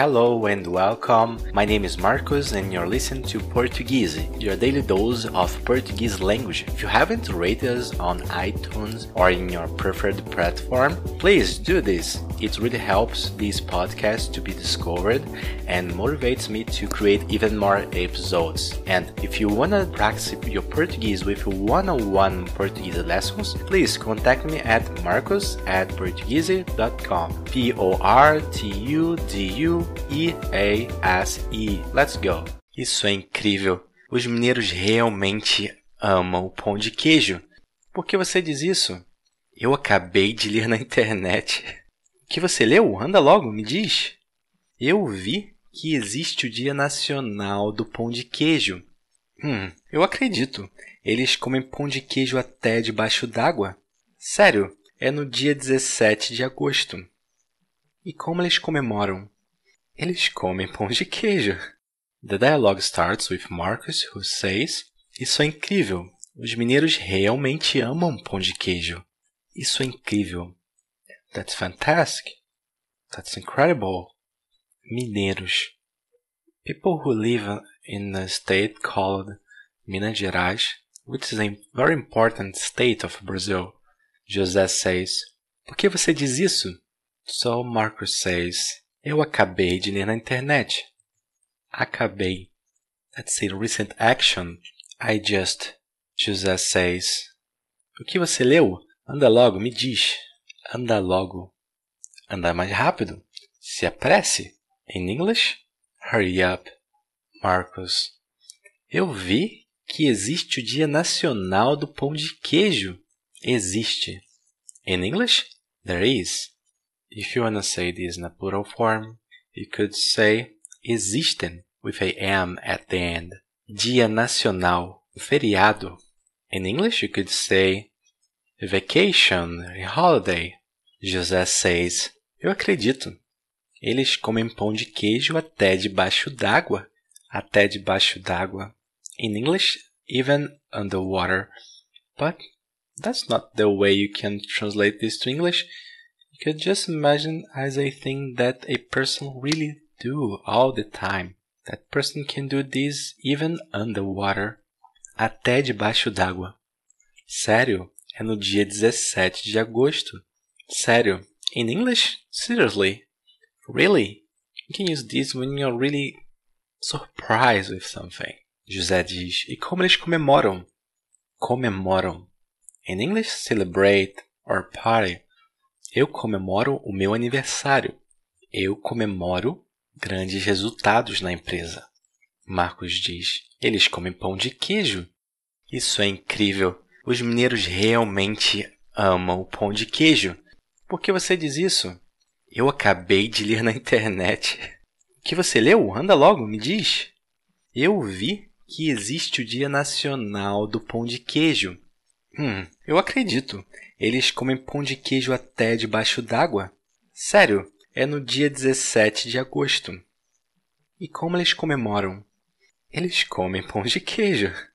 Hello and welcome. My name is Marcos and you're listening to Portuguese, your daily dose of Portuguese language. If you haven't rated us on iTunes or in your preferred platform, please do this. It really helps this podcast to be discovered and motivates me to create even more episodes. And if you wanna practice your Portuguese with one-on-one Portuguese lessons, please contact me at marcos at portuguese.com. P-O-R-T-U-D-U-E-A-S-E. Let's go! Isso é incrível! Os mineiros realmente amam o pão de queijo. Por que você diz isso? Eu acabei de ler na internet. O que você leu? Anda logo, me diz. Eu vi que existe o Dia Nacional do Pão de Queijo. Hum, eu acredito. Eles comem pão de queijo até debaixo d'água? Sério, é no dia 17 de agosto. E como eles comemoram? Eles comem pão de queijo. The dialogue starts with Marcus, who says: Isso é incrível. Os mineiros realmente amam pão de queijo. Isso é incrível. That's fantastic. That's incredible. Mineiros. People who live in a state called Minas Gerais, which is a very important state of Brazil. José says. Por que você diz isso? So Marcus says. Eu acabei de ler na internet. Acabei. That's a recent action. I just. José says. O que você leu? Anda logo, me diz. Anda logo. Anda mais rápido. Se apresse. In English? Hurry up. Marcos. Eu vi que existe o Dia Nacional do Pão de Queijo. Existe. In English? There is. If you wanna say this in a plural form, you could say existem with a M at the end. Dia Nacional. Feriado. In English, you could say vacation, holiday. José says, eu acredito. Eles comem pão de queijo até debaixo d'água. Até debaixo d'água. In English, even underwater. But that's not the way you can translate this to English. Could just imagine as a thing that a person really do all the time. That person can do this even underwater. Até debaixo d'água. Sério? É no dia 17 de agosto. Sério? In English? Seriously? Really? You can use this when you're really surprised with something. José diz. E como eles comemoram? Comemoram. In English, celebrate or party. Eu comemoro o meu aniversário. Eu comemoro grandes resultados na empresa. Marcos diz. Eles comem pão de queijo. Isso é incrível. Os mineiros realmente amam o pão de queijo. Por que você diz isso? Eu acabei de ler na internet. O que você leu? Anda logo, me diz. Eu vi que existe o Dia Nacional do Pão de Queijo. Hum, eu acredito. Eles comem pão de queijo até debaixo d'água. Sério, é no dia 17 de agosto. E como eles comemoram? Eles comem pão de queijo.